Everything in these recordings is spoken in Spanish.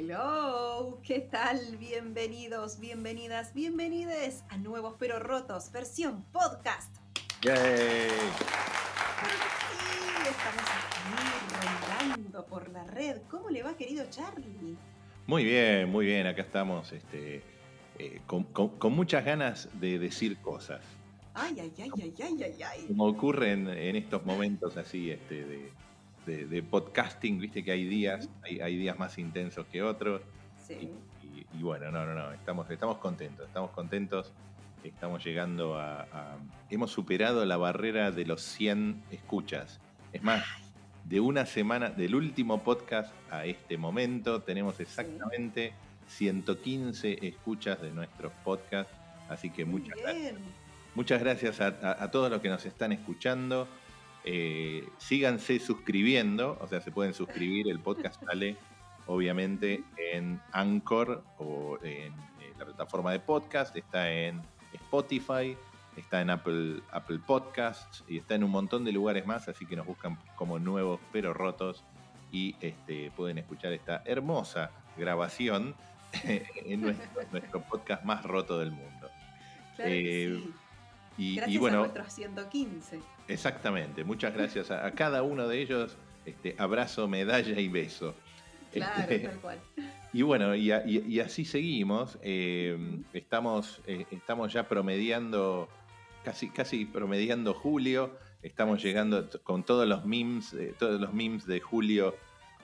Hello, ¿qué tal? Bienvenidos, bienvenidas, bienvenides a Nuevos Pero Rotos, versión podcast. ¡Yay! Sí, estamos aquí rondando por la red. ¿Cómo le va, querido Charlie? Muy bien, muy bien. Acá estamos este, eh, con, con- con muchas ganas de decir cosas. Ay, ay, ay, ay, ay, ay, ay. Como ocurre en, en estos momentos así este, de, de- de podcasting, viste que hay días, hay, hay días más intensos que otros. Sí. Y, y bueno, no, no, no, estamos, estamos contentos, estamos contentos. Estamos llegando a, a- Hemos superado la barrera de los 100 escuchas. Es más, de una semana, del último podcast a este momento, tenemos exactamente 115 escuchas de nuestros podcasts. Así que Muy muchas gracias. bien. Muchas gracias a, a- a todos los que nos están escuchando. Eh, síganse suscribiendo, o sea, se pueden suscribir. El podcast sale, obviamente, en Anchor o en, eh, la plataforma de podcast. Está en Spotify, está en Apple, Apple Podcasts y está en un montón de lugares más. Así que nos buscan como nuevos pero rotos y este, pueden escuchar esta hermosa grabación en nuestro, nuestro podcast más roto del mundo. Claro que Eh, sí. Y, y Gracias a bueno, nuestros 115. exactamente. Muchas gracias a, a cada uno de ellos. Este, abrazo, medalla y beso. Claro, Este, tal cual. y bueno, y, a- y- y así seguimos. Eh, estamos, eh, estamos ya promediando, casi, casi promediando julio. Estamos llegando con todos los memes, eh, todos los memes de Julio,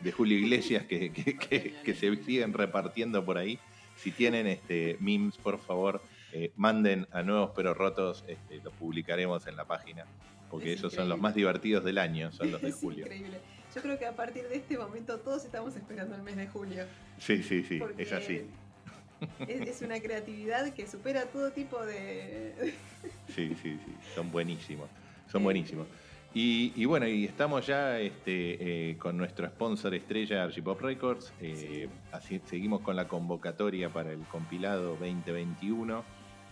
de Julio Iglesias que, que- que- que se siguen repartiendo por ahí. Si tienen este, memes, por favor, eh, manden a nuevos pero rotos, este, los publicaremos en la página, porque Es esos son los más divertidos del año, son los de Es julio. increíble. Yo creo que a partir de este momento todos estamos esperando el mes de julio. Sí, sí, sí, es así. Es, es una creatividad que supera todo tipo de. Sí, sí, sí, son buenísimos, son buenísimos. Y, y bueno, y estamos ya este, eh, con nuestro sponsor estrella Archipop Records. eh, así, seguimos con la convocatoria para el compilado 2021.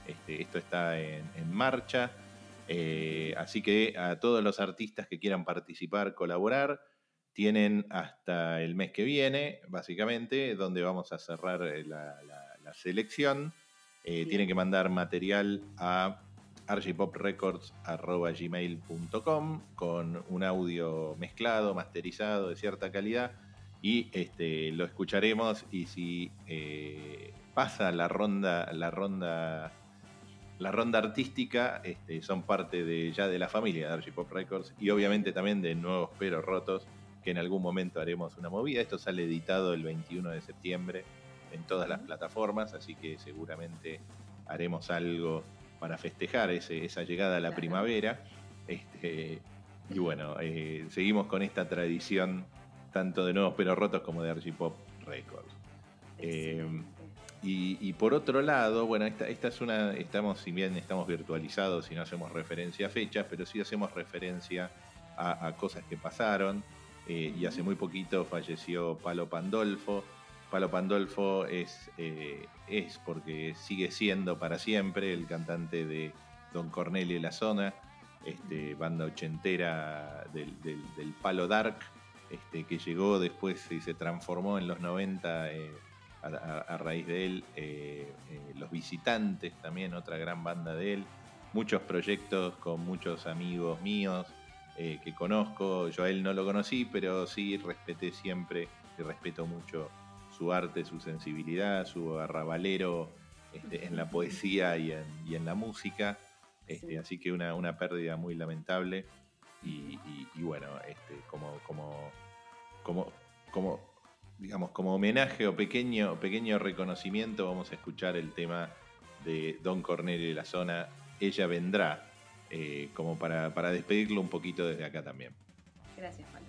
Este, esto está en, en marcha. eh, así que a todos los artistas que quieran participar, colaborar, tienen hasta el mes que viene, básicamente, donde vamos a cerrar eh, la, la- la selección. Eh, tienen que mandar material a archipoprecords.gmail.com con un audio mezclado, masterizado de cierta calidad y este, lo escucharemos y si eh, pasa la ronda, la ronda, la ronda artística, este, son parte de, ya de la familia de Archipop Records y obviamente también de Nuevos Pero Rotos, que en algún momento haremos una movida. Esto sale editado el 21 de septiembre en todas las plataformas, así que seguramente haremos algo para festejar ese- esa llegada a la Claro. primavera. Este, y bueno, eh, seguimos con esta tradición tanto de Nuevos Pero Rotos como de Archipop Records. Eh, Excelente. Y, y por otro lado, bueno, esta, esta es una, estamos, si bien estamos virtualizados y no hacemos referencia a fechas, pero sí hacemos referencia a, a cosas que pasaron. eh, y hace muy poquito falleció Palo Pandolfo. Palo Pandolfo es, eh, es porque sigue siendo para siempre el cantante de Don Cornelio y la Zona, este, banda ochentera del, del- del Palo Dark, este, que llegó después y se transformó en los 90 eh, a, a- a raíz de él. eh, eh, los Visitantes también, otra gran banda de él. Muchos proyectos con muchos amigos míos eh, que conozco. Yo a él no lo conocí, pero sí respeté siempre y respeto mucho su arte, su sensibilidad, su arrabalero este, en la poesía y en, y en la música. Este, Sí. Así que una, una pérdida muy lamentable. Y, y- y bueno, este, como, como, como, como, digamos, como homenaje o pequeño, pequeño reconocimiento, vamos a escuchar el tema de Don Cornelio de la Zona, Ella Vendrá, eh, como para, para despedirlo un poquito desde acá también. Gracias, Palo.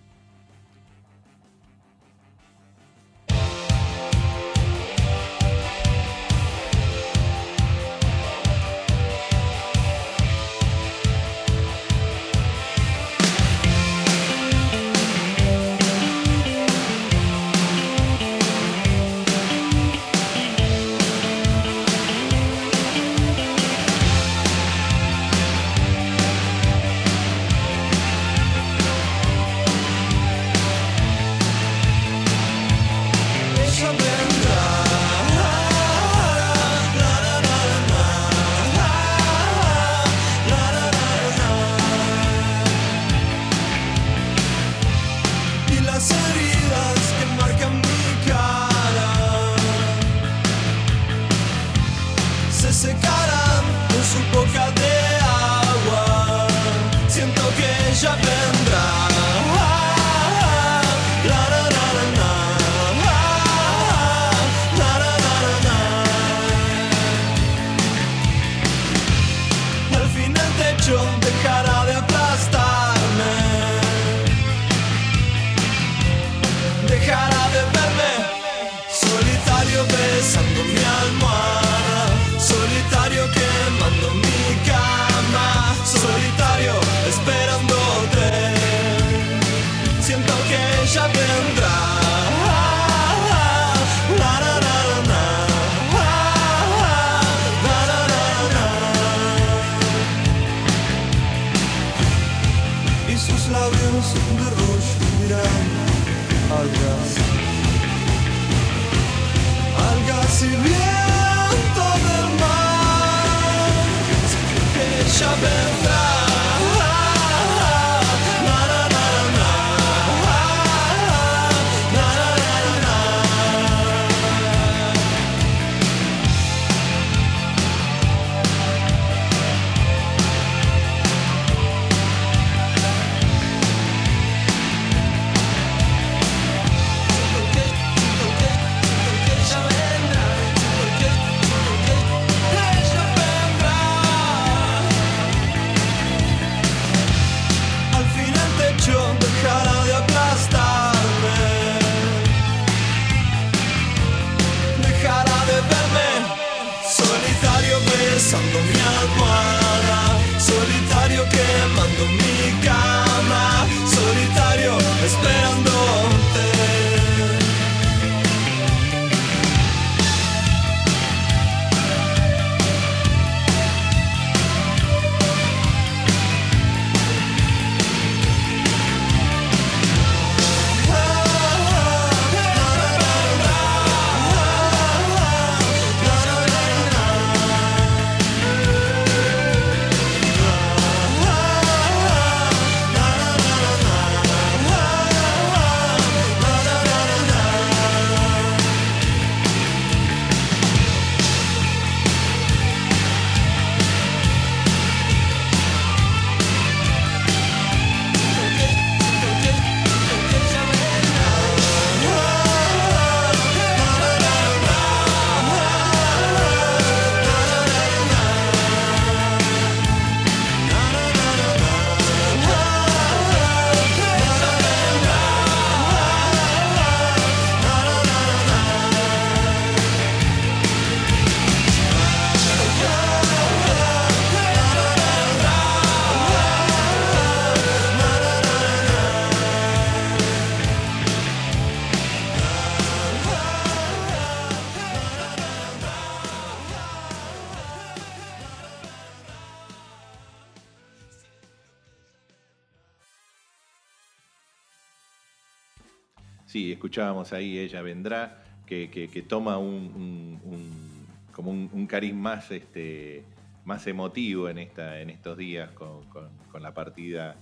Ahí Ella Vendrá, que, que- que toma un, un- un- como un, un cariz más, este, más emotivo en, esta, en estos días con, con- con la partida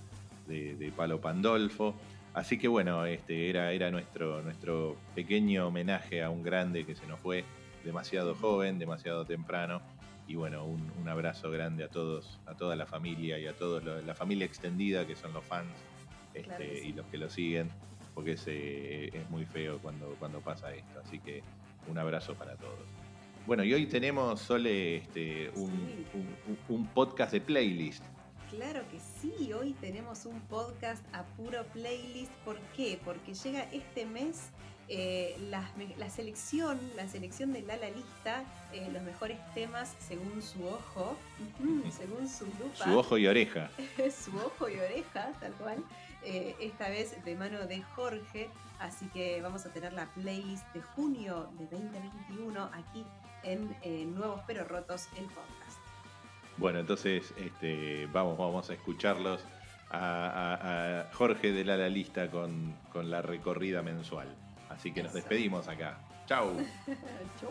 de, de Palo Pandolfo. Así que bueno, este, era, era nuestro, nuestro pequeño homenaje a un grande que se nos fue demasiado joven, demasiado temprano. Y bueno, un, un abrazo grande a todos, a toda la familia y a toda la familia extendida que son los fans este, Claro que sí. y los que lo siguen, porque es, eh, es muy feo cuando, cuando pasa esto. Así que un abrazo para todos. Bueno, y hoy tenemos, Sole, este, un, Sí. un- un- un podcast de playlist. Claro que sí, hoy tenemos un podcast a puro playlist. ¿Por qué? Porque llega este mes eh, la, la selección, la selección de Lala Lista, eh, los mejores temas según su ojo, según su lupa, Su ojo y oreja. su ojo y oreja, tal cual. Eh, esta vez de mano de Jorge, así que vamos a tener la playlist de junio de 2021 aquí en eh, Nuevos Pero Rotos, el podcast. Bueno, entonces este, vamos, vamos a escucharlos a, a- a Jorge de la, la lista con, con la recorrida mensual. Así que nos Eso. despedimos acá. Chau. Chau.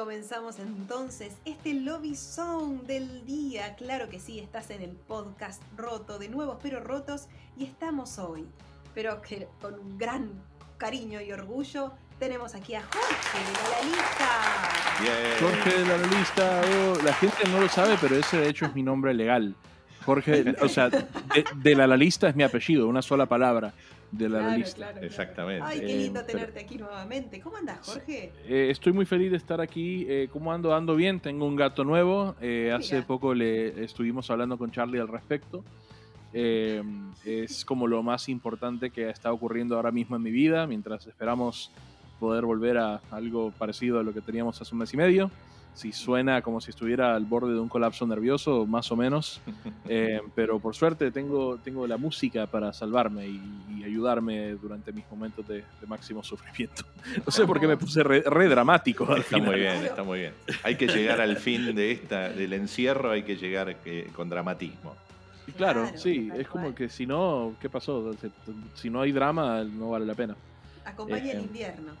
Comenzamos entonces este Lobby Zone del día. Claro que sí, estás en el podcast roto de nuevos pero rotos y estamos hoy, pero que con un gran cariño y orgullo, tenemos aquí a Jorge de la lista. Jorge de la lista, oh, la gente no lo sabe, pero ese de hecho es mi nombre legal. Jorge, o sea, de, de la, la lista es mi apellido, una sola palabra, de la, la Claro, lista. claro, claro. Exactamente. Ay, qué Eh, lindo pero- tenerte aquí nuevamente. ¿Cómo andas, Jorge? Eh, estoy muy feliz de estar aquí. Eh, ¿Cómo ando? Ando bien. Tengo un gato nuevo. Eh, hace Mira. poco le estuvimos hablando con Charlie al respecto. Eh, es como lo más importante que está ocurriendo ahora mismo en mi vida, mientras esperamos poder volver a algo parecido a lo que teníamos hace un mes y medio. Si suena como si estuviera al borde de un colapso nervioso, más o menos. Eh, pero por suerte tengo, tengo la música para salvarme y, y ayudarme durante mis momentos de, de máximo sufrimiento. No sé por qué me puse re, re dramático. al Está final. muy bien, está muy bien. Hay que llegar al fin de esta, del encierro, hay que llegar eh, con dramatismo. Y Claro, Claro, sí, es como que si no, ¿qué pasó? Si- no hay drama, no vale la pena. Acompaña el Eh, invierno.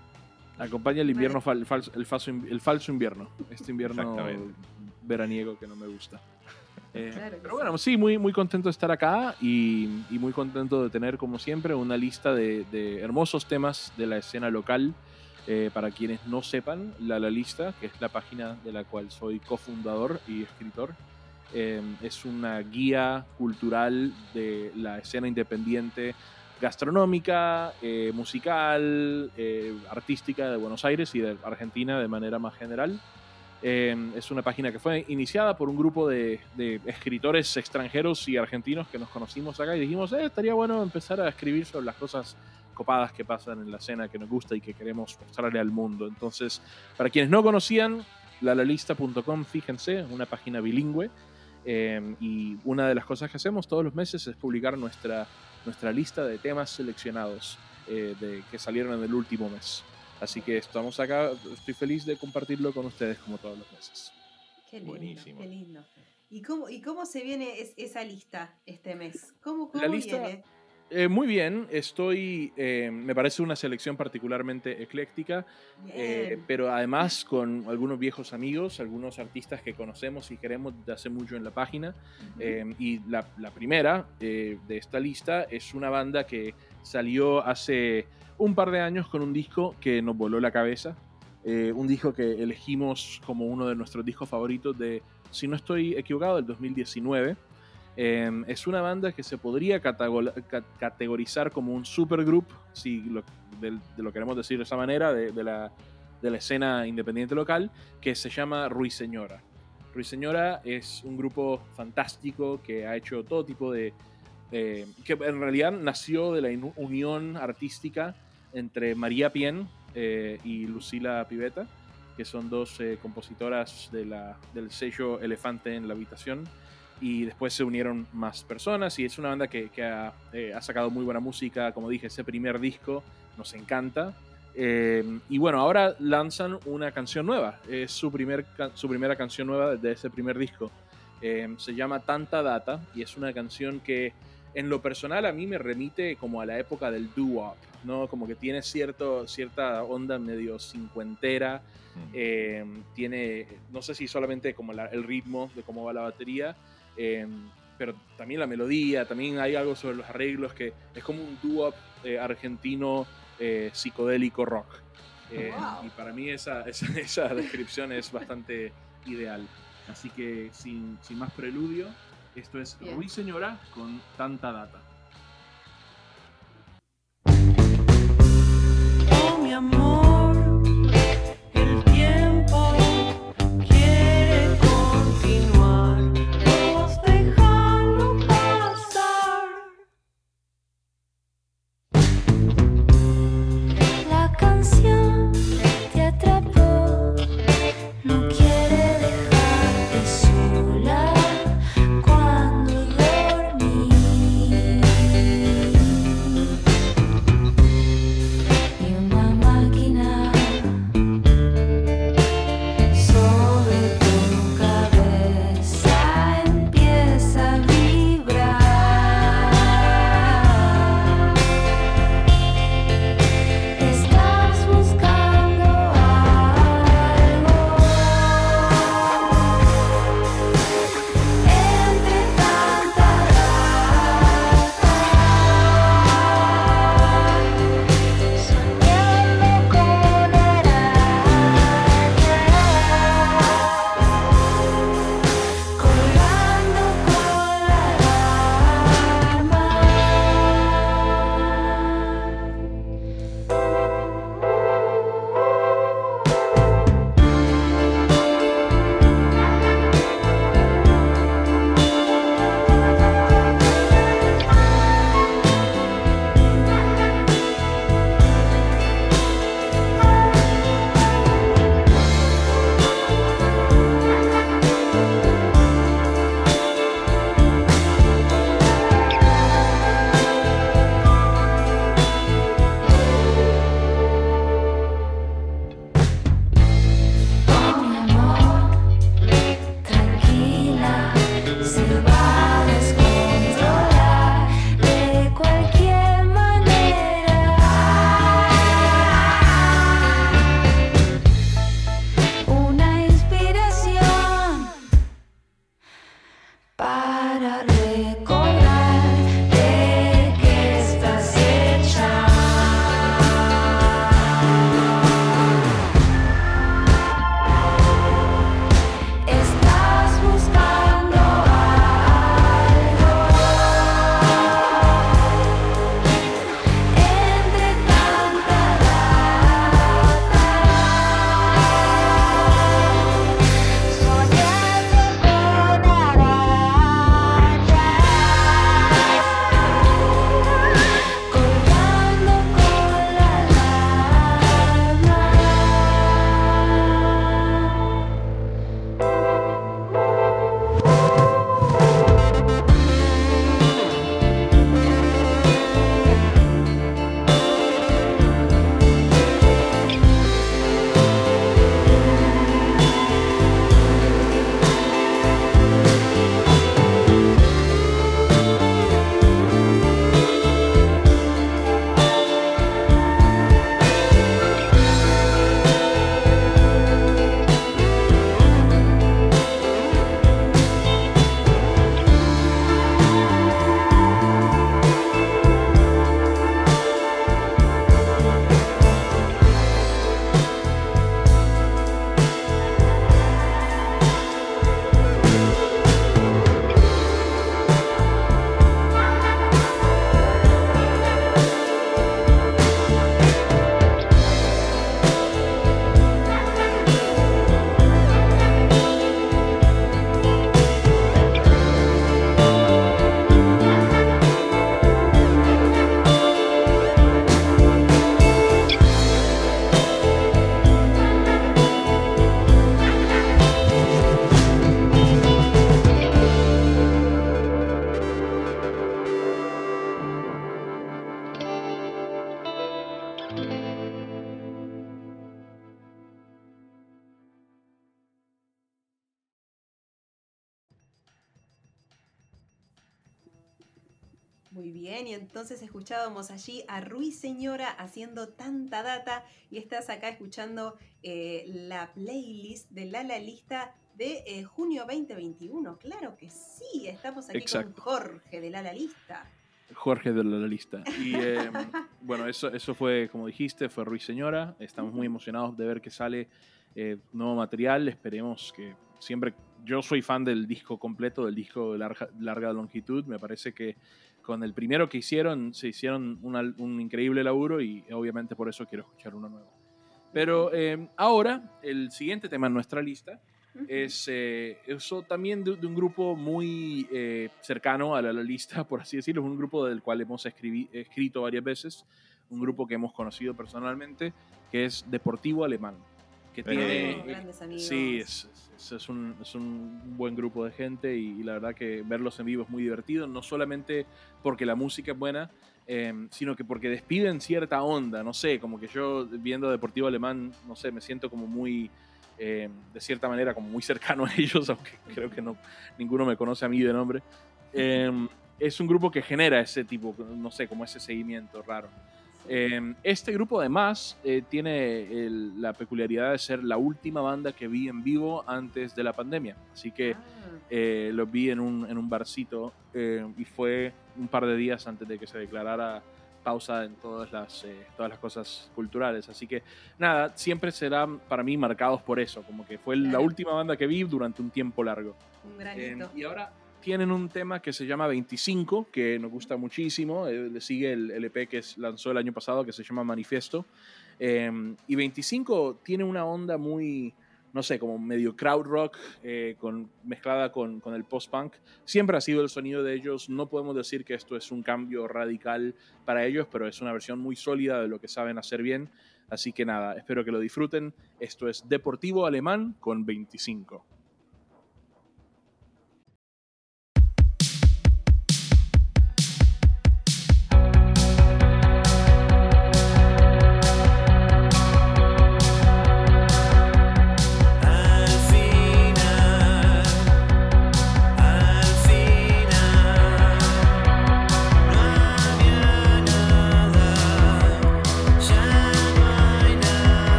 Acompaña el invierno, fal- el, falso, el, falso, in- el falso invierno. Este invierno veraniego que no me gusta. Eh, Claro pero bueno, sí, muy, muy contento de estar acá y, y muy contento de tener, como siempre, una lista de, de hermosos temas de la escena local. Eh, para quienes no sepan, La La Lista, que es la página de la cual soy cofundador y escritor, eh, es una guía cultural de la escena independiente gastronómica, eh, musical, eh, artística de Buenos Aires y de Argentina de manera más general. Eh, es una página que fue iniciada por un grupo de, de escritores extranjeros y argentinos que nos conocimos acá y dijimos, estaría bueno empezar a escribir sobre las cosas copadas que pasan en la escena que nos gusta y que queremos mostrarle al mundo. Entonces, para quienes no conocían, lalalista.com, fíjense, una página bilingüe. Eh, y una de las cosas que hacemos todos los meses es publicar nuestra, nuestra lista de temas seleccionados eh, de, que salieron en el último mes. Así que estamos acá, estoy feliz de compartirlo con ustedes como todos los meses. Qué lindo, Buenísimo. qué lindo. ¿Y cómo, ¿Y cómo se viene es- esa lista este mes? ¿Cómo, La cómo lista- viene? Eh, muy bien, estoy, eh, me parece una selección particularmente ecléctica, eh, pero además con algunos viejos amigos, algunos artistas que conocemos y queremos de hace mucho en la página. Ujú. Eh, y la, la primera eh, de esta lista es una banda que salió hace un par de años con un disco que nos voló la cabeza. Eh, un disco que elegimos como uno de nuestros discos favoritos de, si no estoy equivocado, del 2019. Eh, es una banda que se podría categorizar como un supergroup, si lo, queremos decir de esa manera, de, la, de la escena independiente local, que se llama Ruiseñora. Ruiseñora es un grupo fantástico que ha hecho todo tipo de... que en realidad nació de la unión artística entre María Pien eh, y Lucila Piveta, que son dos eh, compositoras de la- del sello Elefante en la Habitación. Y después se unieron más personas y es una banda que, que ha, eh, ha sacado muy buena música. Como dije, ese primer disco nos encanta. Eh, y bueno, ahora lanzan una canción nueva. Es su, primer, su primera canción nueva de ese primer disco. Eh, se llama Tanta Data y es una canción que en lo personal a mí me remite como a la época del doo-wop, ¿no? Como que tiene cierto, cierta onda medio cincuentera. Mm. eh, tiene, no sé si solamente como la- el ritmo de cómo va la batería, eh, pero también la melodía, también hay algo sobre los arreglos que es como un doo-wop eh, argentino eh, psicodélico rock. Eh, Wow. Y para mí esa, esa, esa descripción es bastante ideal. Así que sin, sin más preludio, esto es Bien. Ruiseñora con tanta data. Oh, mi amor, entonces escuchábamos allí a Ruiseñora haciendo tanta data y estás acá escuchando eh, la playlist de la, la lista de eh, junio 2021. Claro que sí, estamos aquí Exacto. con Jorge de la, la lista. Jorge de la lista. Y eh, bueno, eso, eso fue, como dijiste, fue Ruiseñora. Estamos muy emocionados de ver que sale eh, nuevo material. Esperemos que siempre. Yo soy fan del disco completo, del disco de larga, larga longitud. Me parece que con el primero que hicieron, se hicieron una- un increíble laburo y obviamente por eso quiero escuchar uno nuevo. Pero eh, ahora, el siguiente tema en nuestra lista es eh, eso también de, de un grupo muy eh, cercano a la, la lista, por así decirlo, es un grupo del cual hemos escrito varias veces, un grupo que hemos conocido personalmente, que es Deportivo Alemán, que Pero- tiene... Grandes amigos. Sí, es, es- es un, es un buen grupo de gente y, y la verdad que verlos en vivo es muy divertido, no solamente porque la música es buena, eh, sino que porque despiden cierta onda, no sé, como que yo viendo Deportivo Alemán, no sé, me siento como muy, eh, de cierta manera, como muy cercano a ellos, aunque creo que no, ninguno me conoce a mí de nombre. Eh, es un grupo que genera ese tipo, no sé, como ese seguimiento raro. Eh, este grupo además eh, tiene el- la peculiaridad de ser la última banda que vi en vivo antes de la pandemia. Así que Ah, eh, los vi en un, en un barcito eh, y fue un par de días antes de que se declarara pausa en todas las, eh, todas las cosas culturales. Así que nada, siempre serán para mí marcados por eso, como que fue la Claro. última banda que vi durante un tiempo largo. un granito. y ahora tienen un tema que se llama 25, que nos gusta muchísimo. eh, le sigue el LP que lanzó el año pasado, que se llama Manifiesto. Eh, y 25 tiene una onda muy, no sé, como medio crowd rock, eh, con, mezclada con, con el post-punk. Siempre ha sido el sonido de ellos. No podemos decir que esto es un cambio radical para ellos, pero es una versión muy sólida de lo que saben hacer bien. Así que nada, espero que lo disfruten. Esto es Deportivo Alemán con 25.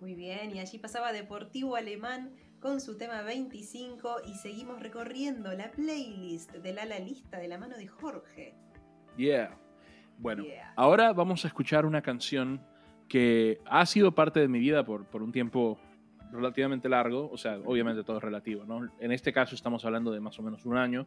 Muy bien, y allí pasaba Deportivo Alemán con su tema 25 y seguimos recorriendo la playlist de la, la lista de la mano de Jorge. Yeah. Bueno, Yeah. ahora vamos a escuchar una canción que ha sido parte de mi vida por, por un tiempo relativamente largo, o sea, obviamente todo es relativo, ¿no? En este caso estamos hablando de más o menos un año,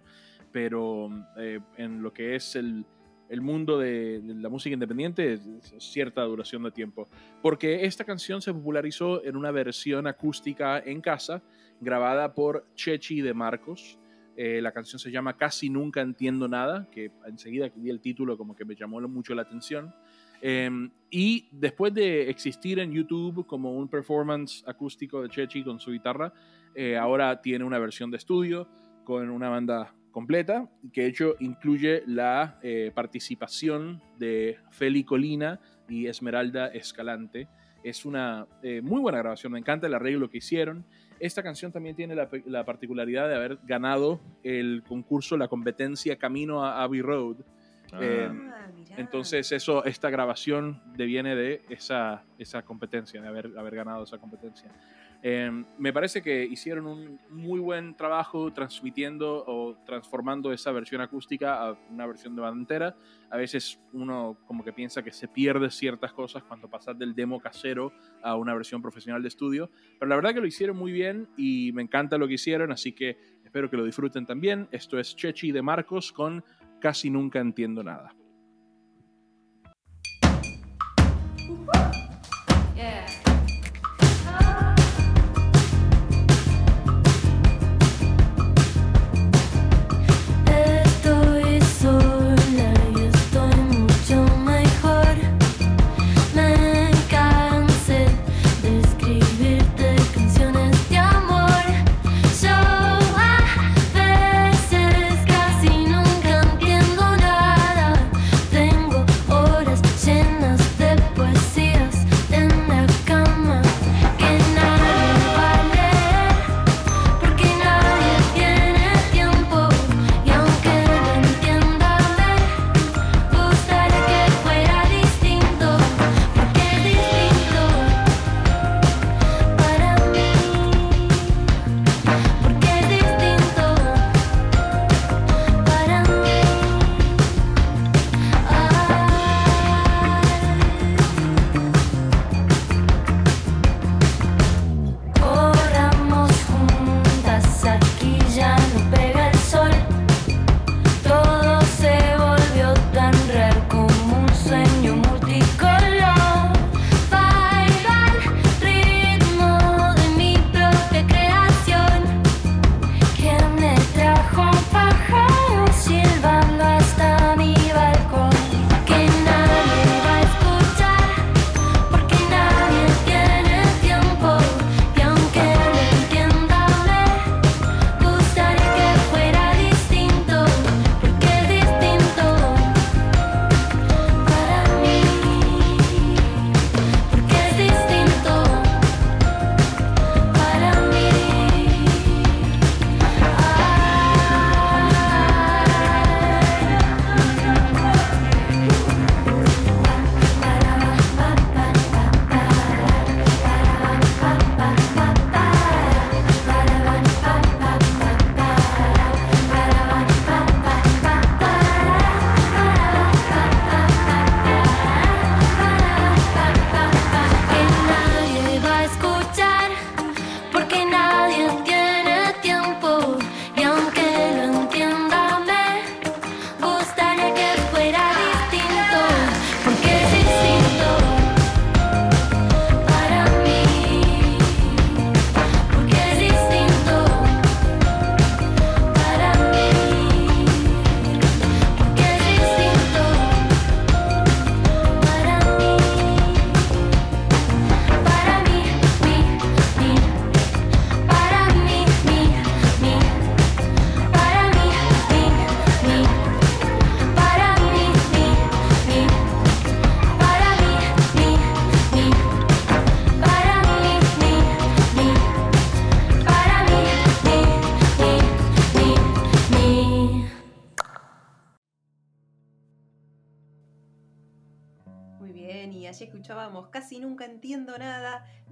pero eh, en lo que es el, el mundo de, la música independiente cierta duración de tiempo, porque esta canción se popularizó en una versión acústica en casa, grabada por Chechi de Marcos, eh, la canción se llama Casi Nunca Entiendo Nada, que enseguida vi el título como que me llamó mucho la atención. Eh, y después de existir en YouTube como un performance acústico de Chechi con su guitarra, eh, ahora tiene una versión de estudio con una banda completa, que de hecho incluye la eh, participación de Feli Colina y Esmeralda Escalante. Es una eh, muy buena grabación, me encanta el arreglo que hicieron. Esta canción también tiene la, particularidad de haber ganado el concurso, la competencia Camino a Abbey Road. Ah, Eh, Ah. Entonces eso, esta grabación deviene de esa, esa competencia, de haber, haber ganado esa competencia. Eh, me parece que hicieron un muy buen trabajo transmitiendo o transformando esa versión acústica a una versión de banda. A veces uno como que piensa que se pierde ciertas cosas cuando pasas del demo casero a una versión profesional de estudio, pero la verdad que lo hicieron muy bien y me encanta lo que hicieron, así que espero que lo disfruten también. Esto es Chechi de Marcos con Casi Nunca Entiendo Nada. Estoy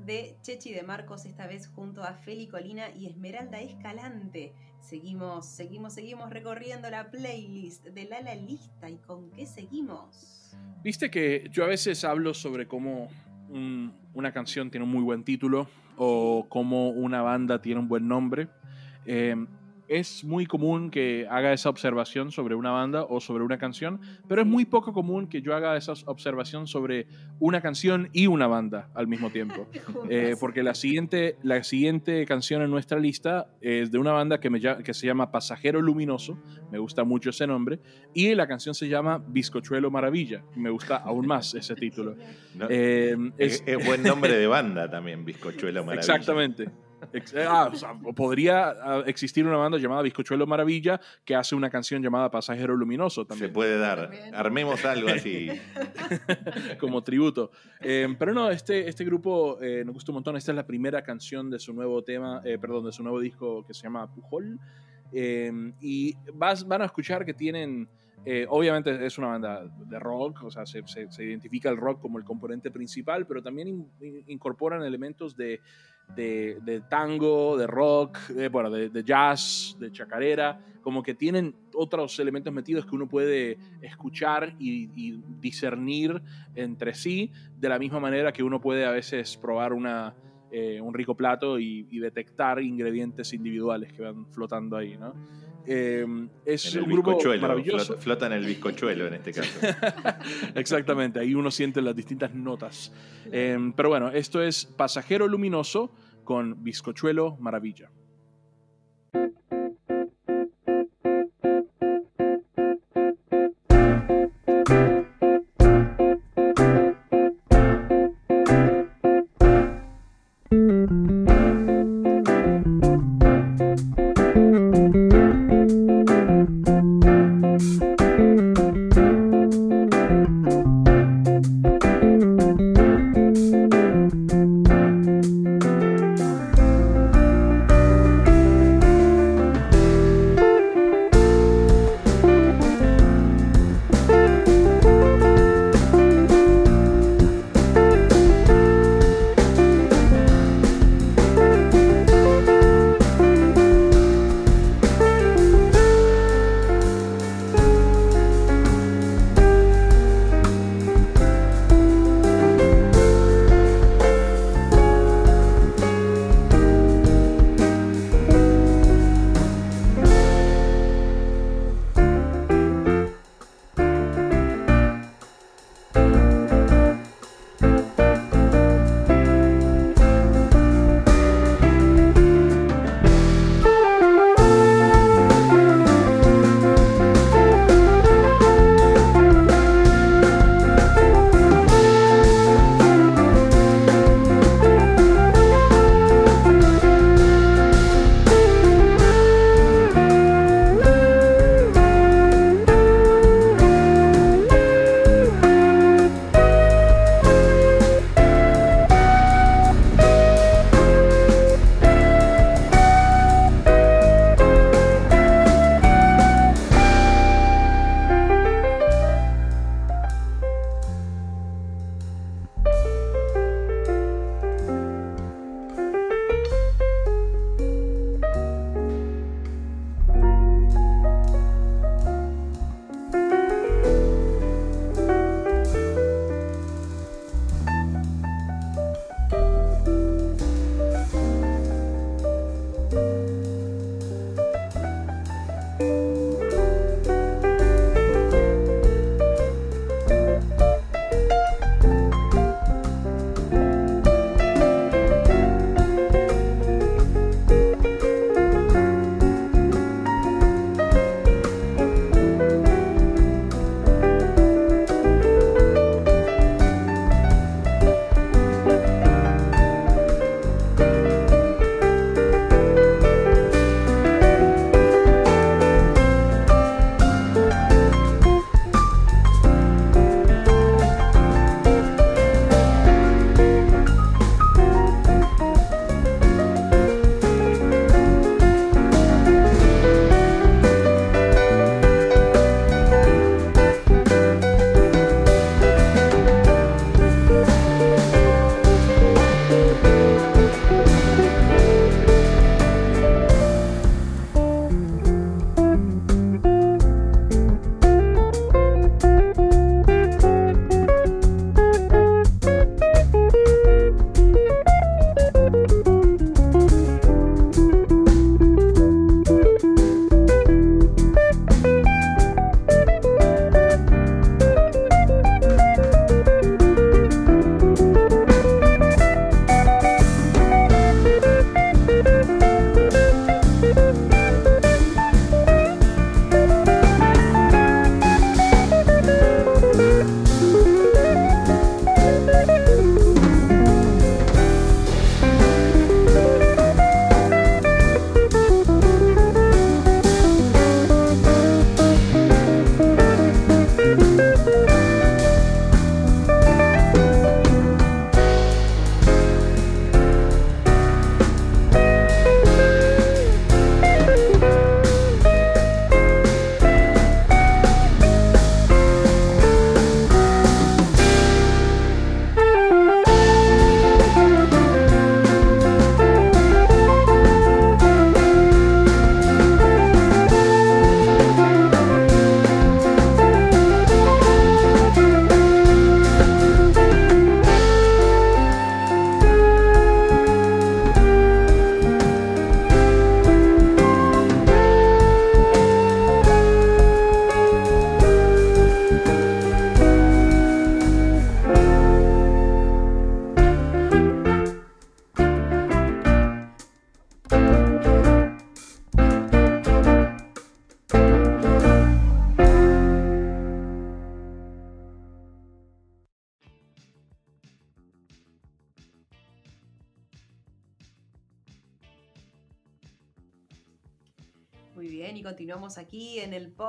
De Chechi de Marcos, esta vez junto a Feli Colina y Esmeralda Escalante. Seguimos, seguimos, seguimos recorriendo la playlist de Lala Lista. ¿Y con qué seguimos? Viste que yo a veces hablo sobre cómo un- una canción tiene un muy buen título o cómo una banda tiene un buen nombre. Eh, es muy común que haga esa observación sobre una banda o sobre una canción, pero es muy poco común que yo haga esa observación sobre una canción y una banda al mismo tiempo. Eh, porque la siguiente, la siguiente canción en nuestra lista es de una banda que, me, que se llama Pasajero Luminoso, me gusta mucho ese nombre, y la canción se llama Bizcochuelo Maravilla, me gusta aún más ese título. ¿no? Eh, es, es, es buen nombre de banda también, Bizcochuelo Maravilla. exactamente. Ex- ah, o sea, podría ah, existir una banda llamada Bizcochuelo Maravilla que hace una canción llamada Pasajero Luminoso Se también. puede dar. También. Armemos algo así. como tributo. Eh, pero no, este, este grupo eh, nos gusta un montón. Esta es la primera canción de su nuevo tema, eh, perdón, de su nuevo disco que se llama Pujol. Eh, y vas, van a escuchar que tienen, eh, obviamente es una banda de rock, o sea, se, se- se identifica el rock como el componente principal, pero también in- in- incorporan elementos de, de, de tango, de rock, eh, bueno, de, de jazz, de chacarera, como que tienen otros elementos metidos que uno puede escuchar y, y discernir entre sí, de la misma manera que uno puede a veces probar una, eh, un rico plato y, y detectar ingredientes individuales que van flotando ahí, ¿no? Eh, es un grupo maravilloso. Flota, flota en el bizcochuelo en este caso. Exactamente, ahí uno siente las distintas notas. Eh, pero bueno, esto es Pasajero Luminoso con Bizcochuelo Maravilla.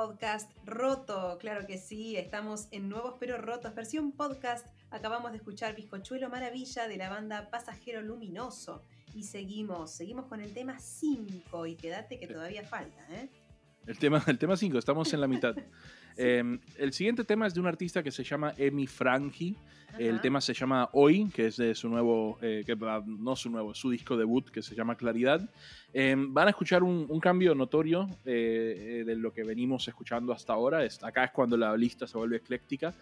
Podcast Roto. Claro que sí, estamos en Nuevos pero Rotos, versión podcast. Acabamos de escuchar Bizcochuelo Maravilla de la banda Pasajero Luminoso. Y seguimos, seguimos con el tema 5 y quédate que todavía falta, ¿eh? El tema, el tema 5, estamos en la mitad. Eh, el siguiente tema es de un artista que se llama Emi Frangi. El tema se llama Hoy, que es de su nuevo, eh, que, no su nuevo, su disco debut que se llama Claridad. Eh, van a escuchar un, un cambio notorio eh, eh, de lo que venimos escuchando hasta ahora. Es- acá es cuando la lista se vuelve ecléctica.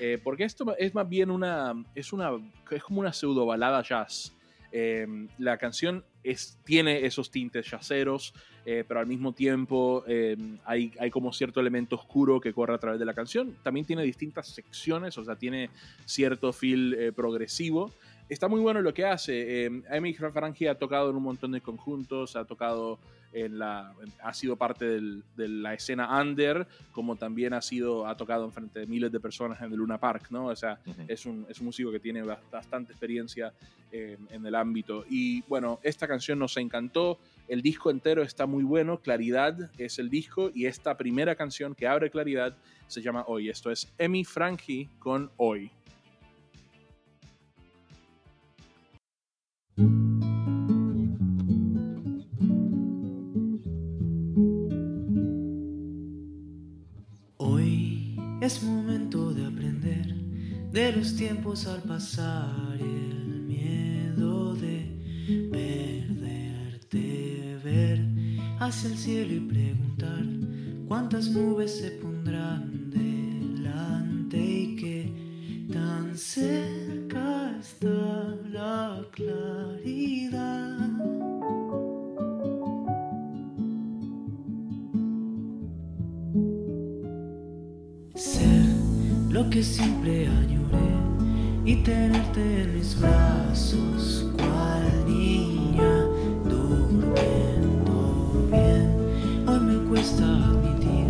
Eh, porque esto es más bien una, es una, es como una pseudo balada jazz. Eh, la canción es, tiene esos tintes jazzeros, eh, pero al mismo tiempo eh, hay, hay como cierto elemento oscuro que corre a través de la canción. También tiene distintas secciones, o sea, tiene cierto feel eh, progresivo. Está muy bueno lo que hace. Eh, Amy Frangi ha tocado en un montón de conjuntos, ha tocado en la, ha sido parte del- de la escena under, como también ha sido, ha tocado en frente de miles de personas en el Luna Park, ¿no? O sea, es un, es un músico que tiene bast- bastante experiencia eh, en el ámbito. Y bueno, esta canción nos encantó. El disco entero está muy bueno. Claridad es el disco. Y esta primera canción que abre Claridad se llama Hoy. Esto es Emi Frankie con Hoy. Es momento de aprender de los tiempos al pasar el miedo de perderte, ver hacia el cielo y preguntar cuántas nubes se pondrán delante y qué tan cerca que siempre añoré y tenerte en mis brazos, cual niña durmiendo bien. Hoy me cuesta admitir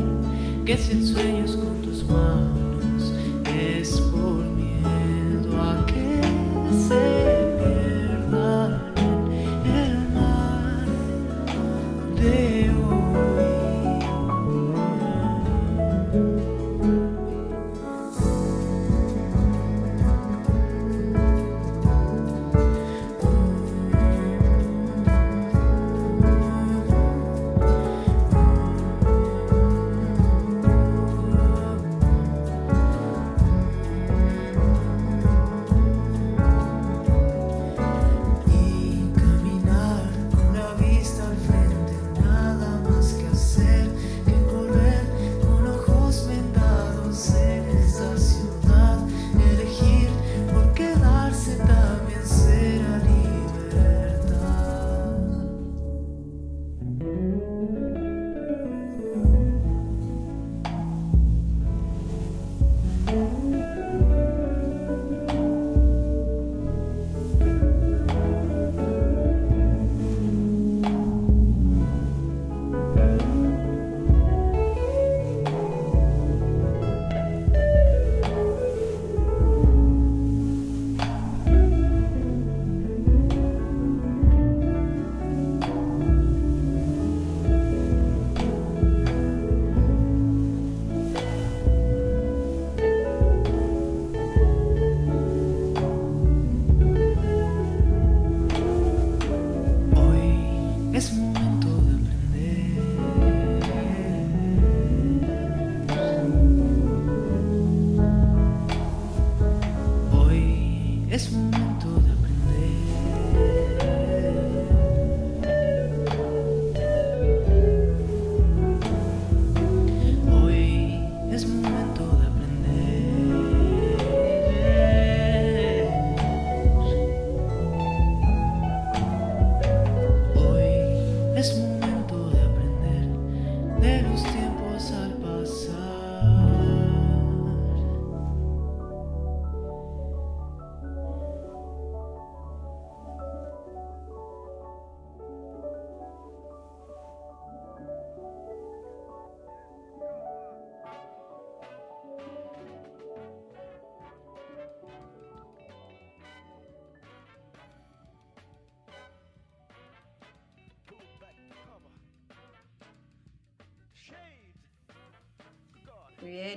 que si el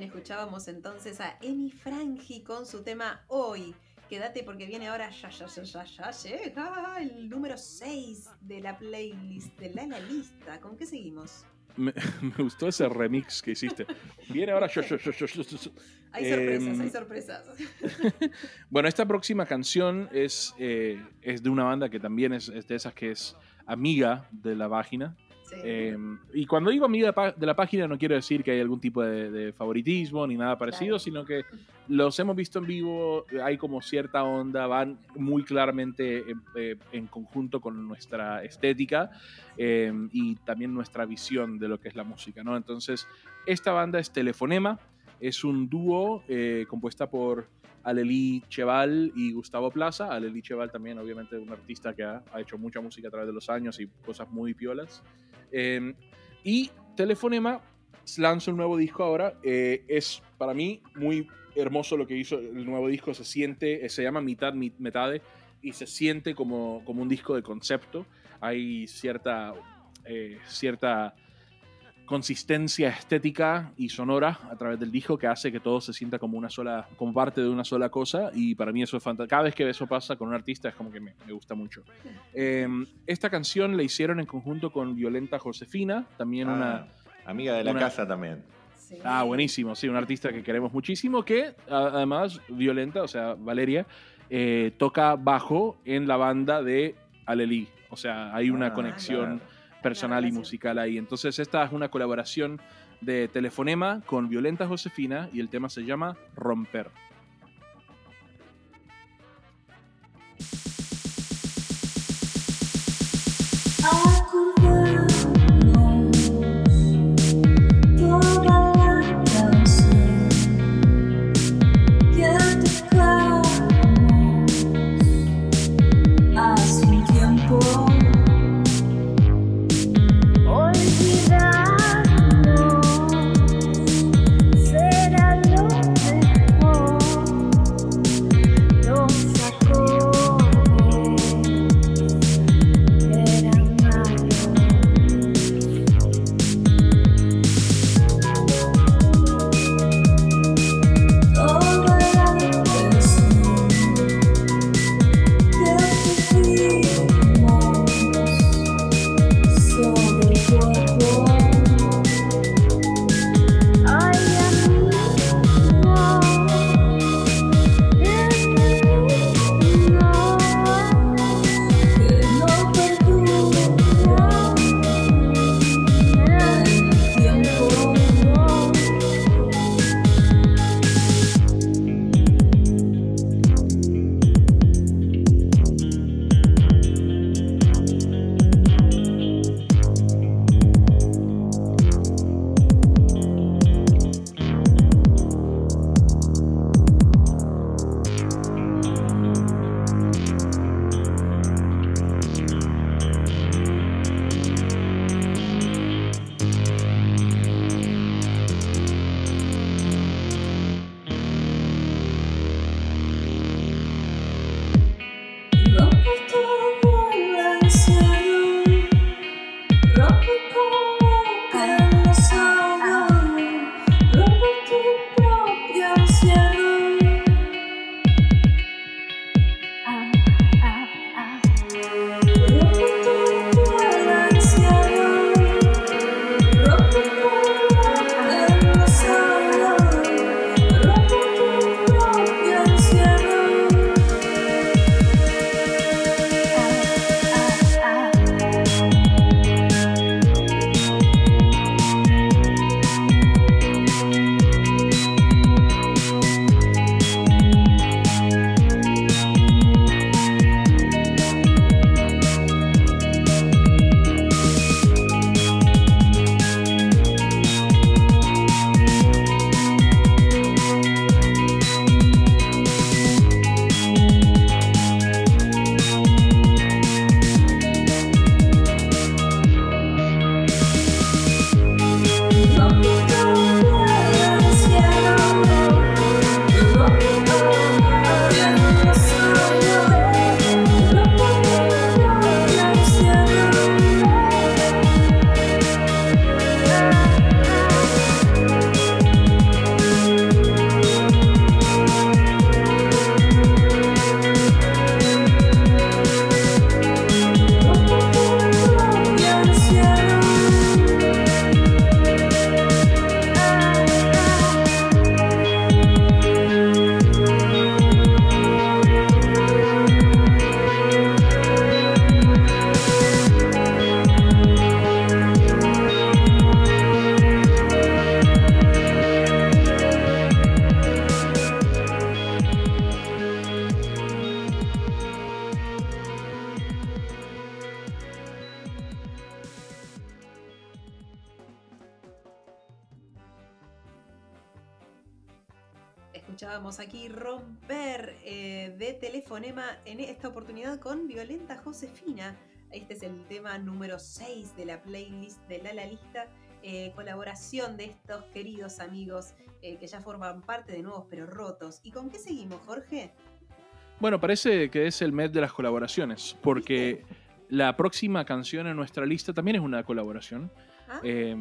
bien, escuchábamos entonces a Emi Frangi con su tema Hoy. Quédate porque viene ahora ya, ya, ya, ya, ya llega el número 6 de la playlist, de la, la lista. ¿Con qué seguimos? Me, me gustó ese remix que hiciste. Viene ahora yo, yo, yo. Hay sorpresas, Em, hay sorpresas. Bueno, esta próxima canción es, eh, es de una banda que también es, es de esas que es amiga de la página. Sí. Eh, y cuando digo amiga de la página no quiero decir que hay algún tipo de, de favoritismo ni nada parecido, Claro. sino que los hemos visto en vivo, hay como cierta onda, van muy claramente eh, eh, en conjunto con nuestra estética eh, y también nuestra visión de lo que es la música, ¿no? Entonces, esta banda es Telefonema, es un dúo eh, compuesta por Aleli Cheval y Gustavo Plaza. Aleli Cheval también, obviamente, un artista que ha, hecho mucha música a través de los años y cosas muy piolas. Eh, y Telefonema lanza un nuevo disco ahora. eh, es para mí muy hermoso lo que hizo el nuevo disco. Se siente, eh, se llama Mitad Mi- Metade y se siente como, como un disco de concepto. Hay cierta, eh, cierta consistencia estética y sonora a través del disco que hace que todo se sienta como una sola, como parte de una sola cosa y para mí eso es fantástico. Cada vez que eso pasa con un artista es como que me, me gusta mucho. Eh, esta canción la hicieron en conjunto con Violenta Josefina, también una... Ah, amiga de la una- casa también. Sí. Ah, buenísimo, sí, un artista que queremos muchísimo, que además Violenta, o sea, Valeria, eh, toca bajo en la banda de Aleli. O sea, hay una Ah, conexión claro. Personal y musical ahí. Entonces, esta es una colaboración de Telefonema con Violenta Josefina y el tema se llama Romper. Colaboración de estos queridos amigos eh, que ya forman parte de Nuevos Pero Rotos. ¿Y con qué seguimos, Jorge? Bueno, parece que es el mes de las colaboraciones, porque la próxima canción en nuestra lista también es una colaboración. ¿Ah? Eh,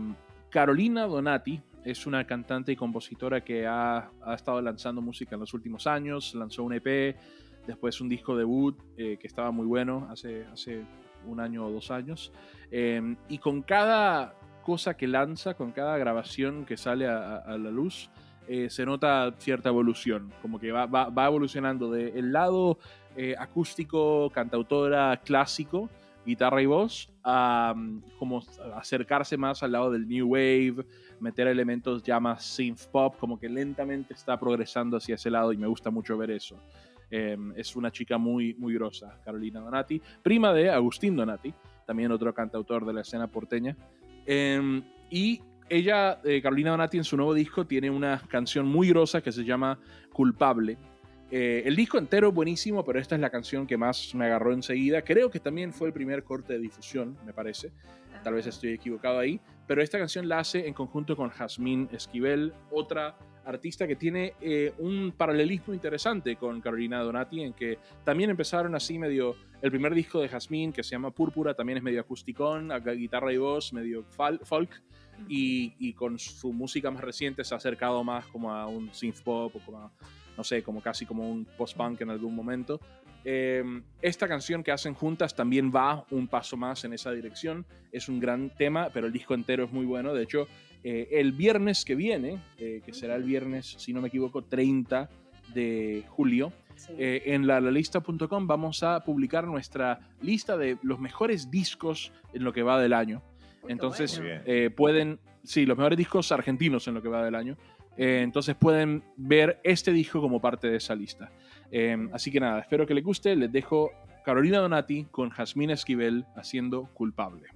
Carolina Donati es una cantante y compositora que ha, ha estado lanzando música en los últimos años. Lanzó un EP, después un disco debut eh, que estaba muy bueno hace, hace un año o dos años. Eh, y con cada cosa que lanza, con cada grabación que sale a, a- la luz, eh, se nota cierta evolución, como que va, va- va evolucionando del lado eh, acústico, cantautora, clásico, guitarra y voz, a mm, como acercarse más al lado del new wave, meter elementos ya más synth pop, como que lentamente está progresando hacia ese lado y me gusta mucho ver eso. Eh, es una chica muy, muy grosa, Carolina Donati, prima de Agustín Donati, también otro cantautor de la escena porteña. Eh, y ella, eh, Carolina Donati, en su nuevo disco tiene una canción muy grosa que se llama Culpable. Eh, el disco entero es buenísimo, pero esta es la canción que más me agarró enseguida. Creo que también fue el primer corte de difusión, me parece. Tal vez estoy equivocado ahí. Pero esta canción la hace en conjunto con Jazmín Esquivel, otra artista que tiene eh, un paralelismo interesante con Carolina Donati, en que también empezaron así medio... El primer disco de Jazmín, que se llama Púrpura, también es medio acusticón, guitarra y voz, medio folk. Y, con su música más reciente se ha acercado más como a un synth pop como no sé, como casi como un post-punk en algún momento. Eh, esta canción que hacen juntas también va un paso más en esa dirección. Es un gran tema, pero el disco entero es muy bueno. De hecho, eh, el viernes que viene, eh, que será el viernes, si no me equivoco, 30 de julio, Sí. eh, en la lalista.com vamos a publicar nuestra lista de los mejores discos en lo que va del año. Entonces bueno. eh, pueden, sí, los mejores discos argentinos en lo que va del año. Eh, entonces pueden ver este disco como parte de esa lista. Eh, así que nada, espero que les guste. Les dejo Carolina Donati con Jazmín Esquivel haciendo Culpable.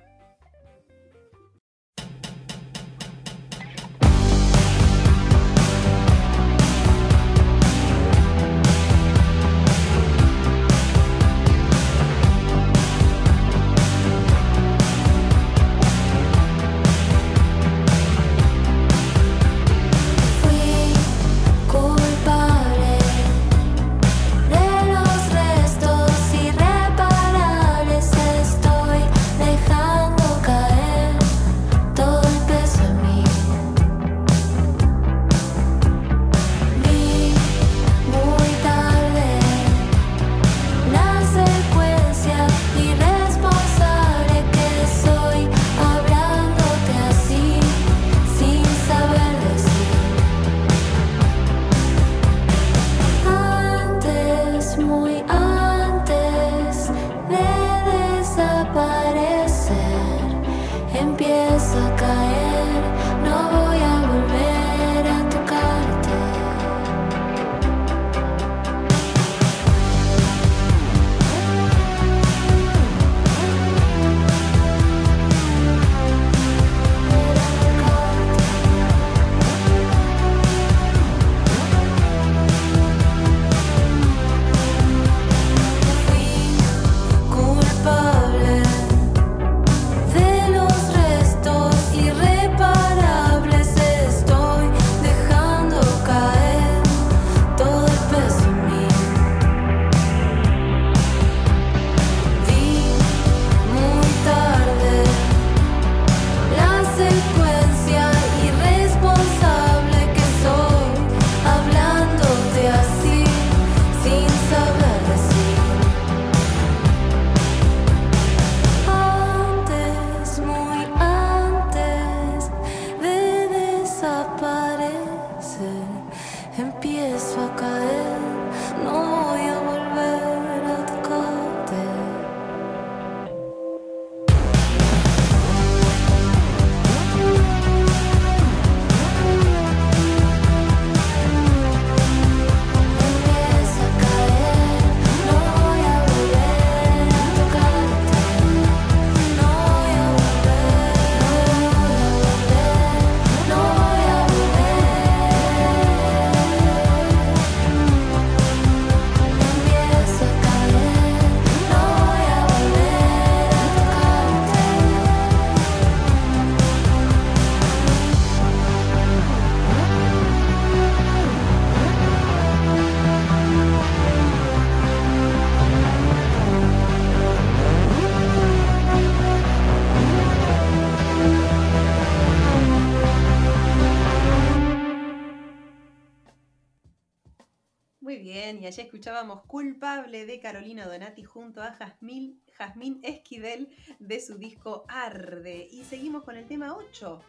Y allá escuchábamos Culpable de Carolina Donati junto a Jazmín, Jazmín Esquivel de su disco Arde. Y seguimos con el tema 8.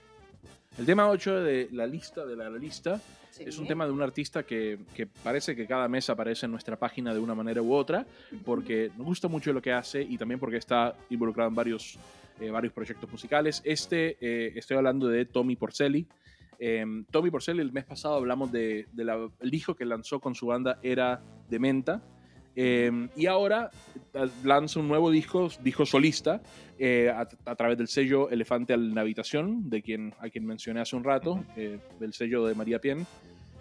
El tema 8 de la lista de la lista Sí. es un tema de un artista que, que parece que cada mes aparece en nuestra página de una manera u otra, porque nos gusta mucho lo que hace y también porque está involucrado en varios, eh, varios proyectos musicales. Este, eh, estoy hablando de Tommy Porcelli. Eh, Tommy Porcelli, el mes pasado hablamos del de, la- el disco que lanzó con su banda Era de Menta. Eh, y ahora eh, lanza un nuevo disco, disco solista, eh, a, a través del sello Elefante en la Habitación, de quien, a quien mencioné hace un rato, eh, del sello de María Pien.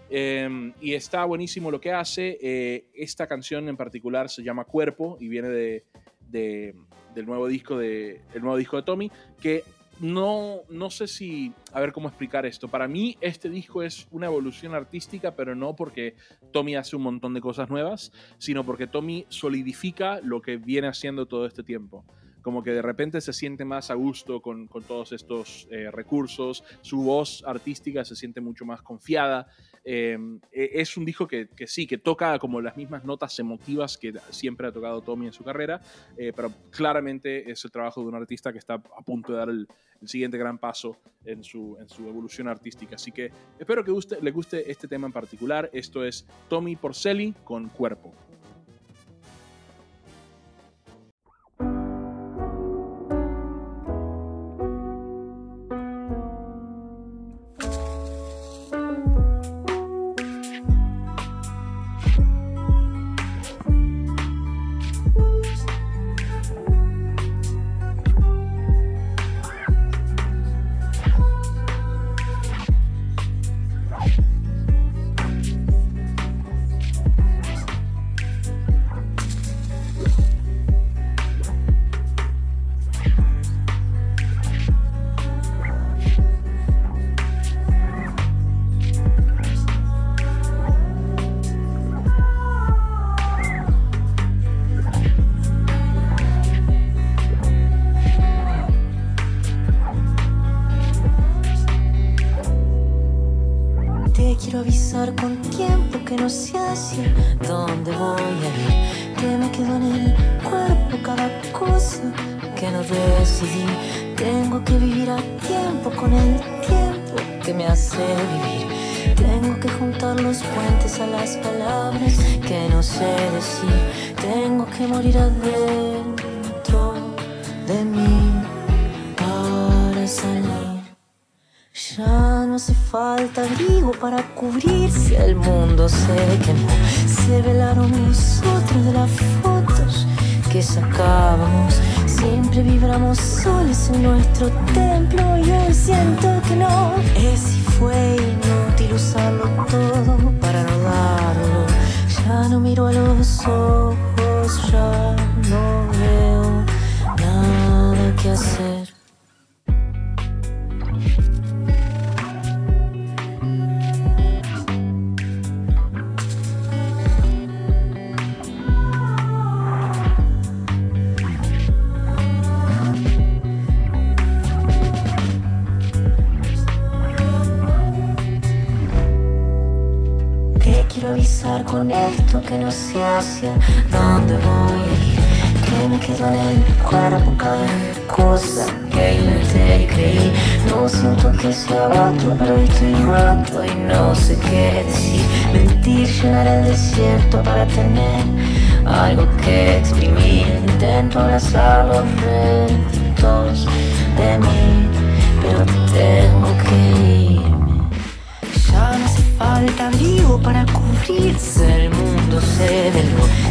Eh, y está buenísimo lo que hace. Esta canción en particular se llama Cuerpo y viene de, de- del nuevo disco de, el nuevo disco de Tommy, que no, no sé si, a ver cómo explicar esto. Para mí este disco es una evolución artística, pero no porque Tommy hace un montón de cosas nuevas, sino porque Tommy solidifica lo que viene haciendo todo este tiempo. Como que de repente se siente más a gusto con, todos estos eh, recursos, su voz artística se siente mucho más confiada. Eh, eh, es un disco que, sí, que toca como las mismas notas emotivas que siempre ha tocado Tommy en su carrera, eh, pero claramente es el trabajo de un artista que está a punto de dar el, siguiente gran paso en su, en su evolución artística. Así que espero que guste, le guste este tema en particular. Esto es Tommy Porcelli con Cuerpo.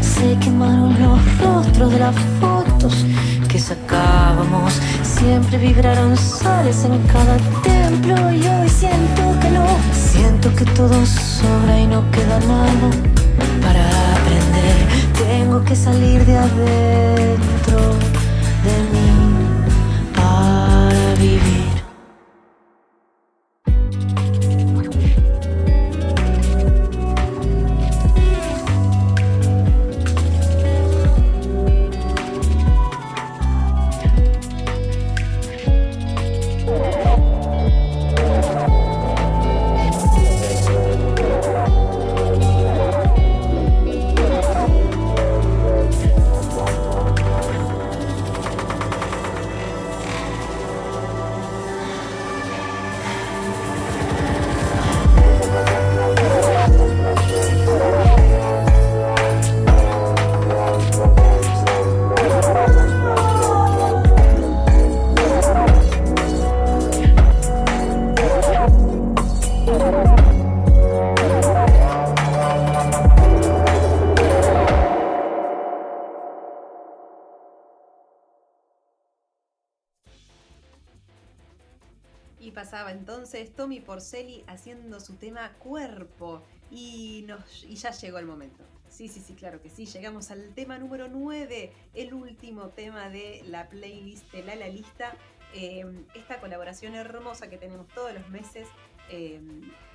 Se quemaron los rostros de las fotos que sacábamos. Siempre vibraron sales en cada templo y hoy siento que no. Siento que todo sobra y no queda nada para aprender. Tengo que salir de adentro su tema Cuerpo. Y, nos, y ya llegó el momento. Sí, sí, sí, claro que sí. Llegamos al tema número 9, el último tema de la playlist de La La Lista. Eh, esta colaboración hermosa que tenemos todos los meses eh,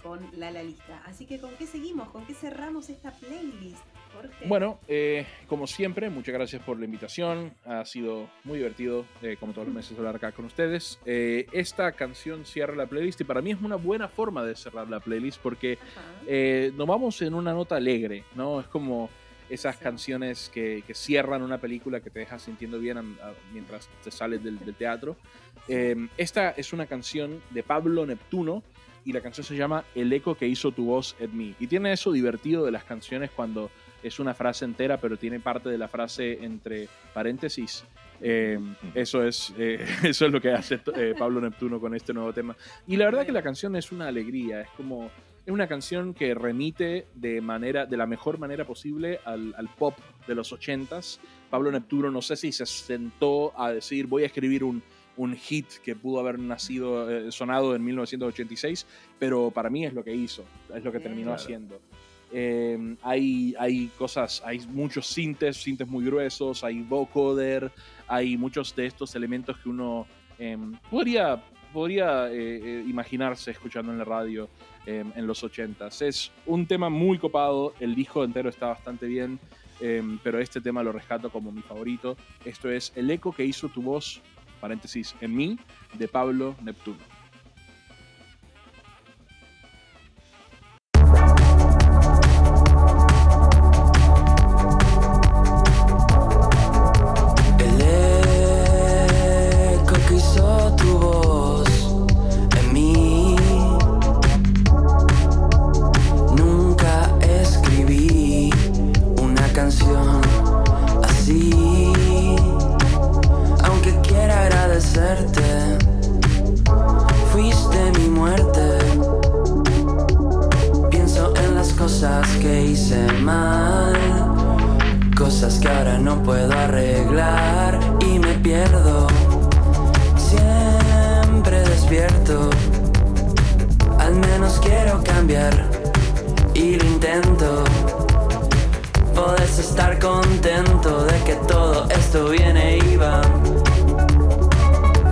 con La La Lista. Así que, ¿con qué seguimos? ¿Con qué cerramos esta playlist, Jorge? Bueno, eh, como siempre, muchas gracias por la invitación. Ha sido muy divertido, eh, como todos los meses, hablar acá con ustedes. Eh, esta canción cierra la playlist y para mí es una buena forma de cerrar la playlist porque nos vamos en una nota alegre, ¿no? Es como esas Sí. canciones que, que cierran una película que te deja sintiendo bien a- a- mientras te sales del, del teatro. Eh, esta es una canción de Pablo Neptuno y la canción se llama El eco que hizo tu voz en mí. Y tiene eso divertido de las canciones cuando es una frase entera, pero tiene parte de la frase entre paréntesis. Eh, eso, es, eh, eso es lo que hace eh, Pablo Neptuno con este nuevo tema. Y la verdad que la canción es una alegría, es como es una canción que remite de manera de la mejor manera posible al, al pop de los ochentas. Pablo Neptuno no sé si se sentó a decir voy a escribir un, un hit que pudo haber nacido, eh, sonado en 1986, pero para mí es lo que hizo, es lo que terminó Claro. haciendo. Eh, hay, hay cosas, hay muchos sintes, sintes muy gruesos, hay vocoder, hay muchos de estos elementos que uno em, podría, podría eh, eh, imaginarse escuchando en la radio em, en los 80s. Es un tema muy copado, el disco entero está bastante bien, em, pero este tema lo rescato como mi favorito. Esto es El eco que hizo tu voz, paréntesis, en mí, de Pablo Neptuno. No puedo arreglar y me pierdo. Siempre despierto. Al menos quiero cambiar y lo intento. Puedes estar contento de que todo esto viene y va.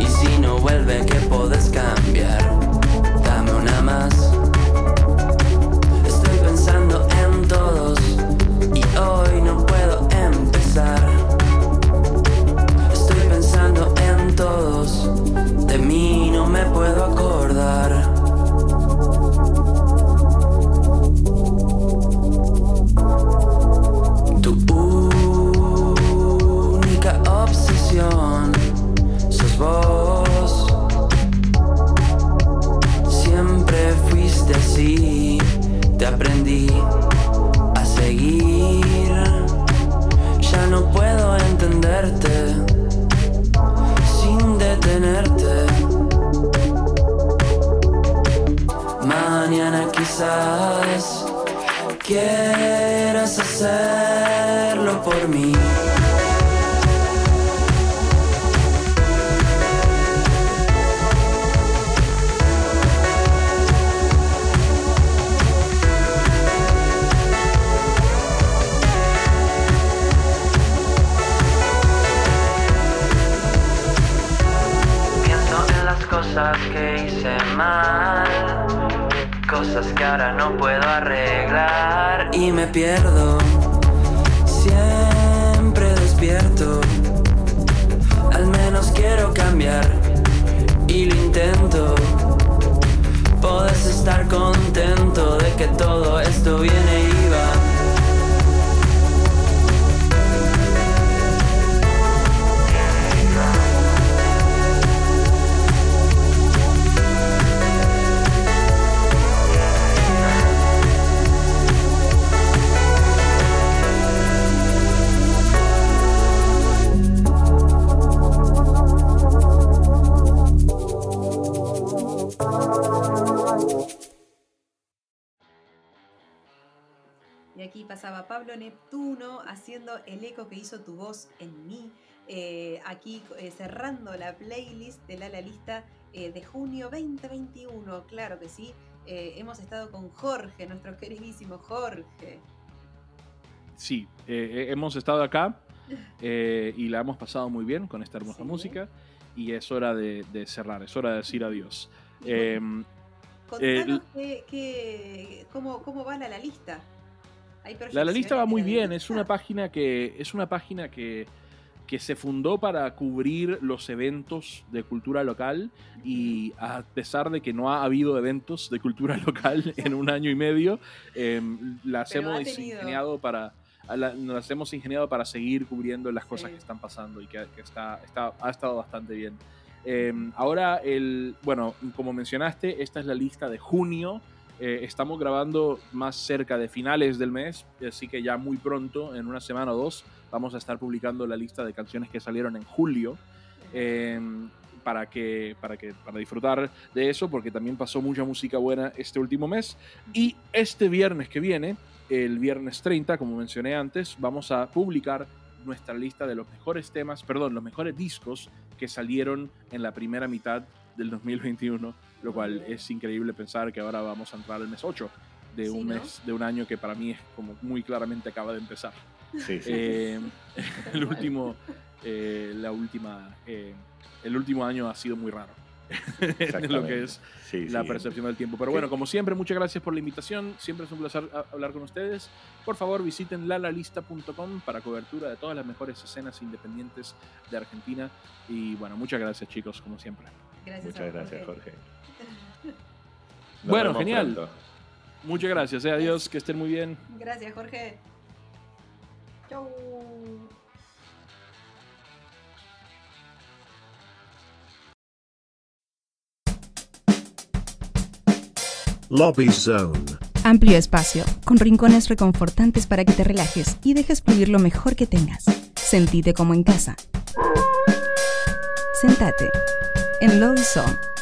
Y si no vuelve, que 2021. Claro que sí. Eh, hemos estado con Jorge, nuestro queridísimo Jorge. Sí, eh, eh, hemos estado acá eh, y la hemos pasado muy bien con esta hermosa Sí. música y es hora de, de cerrar, es hora de decir adiós. Eh, Contanos cómo, cómo va la, la lista. ¿Hay La, la lista va muy bien, es una página que es una página que, que se fundó para cubrir los eventos de cultura local y a pesar de que no ha habido eventos de cultura local en un año y medio, em, las Pero hemos tenido. ingeniado para a la- nos las hemos ingeniado para seguir cubriendo las cosas Sí. que están pasando y que, que está, está, ha estado bastante bien. Em, ahora, el, bueno, como mencionaste, esta es la lista de junio. Eh, estamos grabando más cerca de finales del mes, así que ya muy pronto, en una semana o dos, vamos a estar publicando la lista de canciones que salieron en julio. em, para que, para que para disfrutar de eso, porque también pasó mucha música buena este último mes. Y este viernes que viene, el viernes 30, como mencioné antes, vamos a publicar nuestra lista de los mejores temas, perdón, los mejores discos que salieron en la primera mitad del 2021, lo cual es increíble pensar que ahora vamos a entrar al mes 8 de Sí, un ¿no? mes, de un año que para mí es como muy claramente acaba de empezar. Sí, sí. Eh, el último, eh, la última, eh, el último año ha sido muy raro. en lo que es Sí, la sí. percepción del tiempo. Pero Sí. bueno, como siempre, muchas gracias por la invitación. Siempre es un placer hablar con ustedes. Por favor, visiten lalalista.com para cobertura de todas las mejores escenas independientes de Argentina. Y bueno, muchas gracias, chicos, como siempre. Gracias Muchas gracias, Jorge. Bueno, genial. pronto. Muchas gracias. eh, adiós, que estén muy bien. Gracias, Jorge. Chau. Lobby Zone. Amplio espacio, con rincones reconfortantes para que te relajes y dejes fluir lo mejor que tengas. Sentite como en casa. Sentate en Lobby Zone.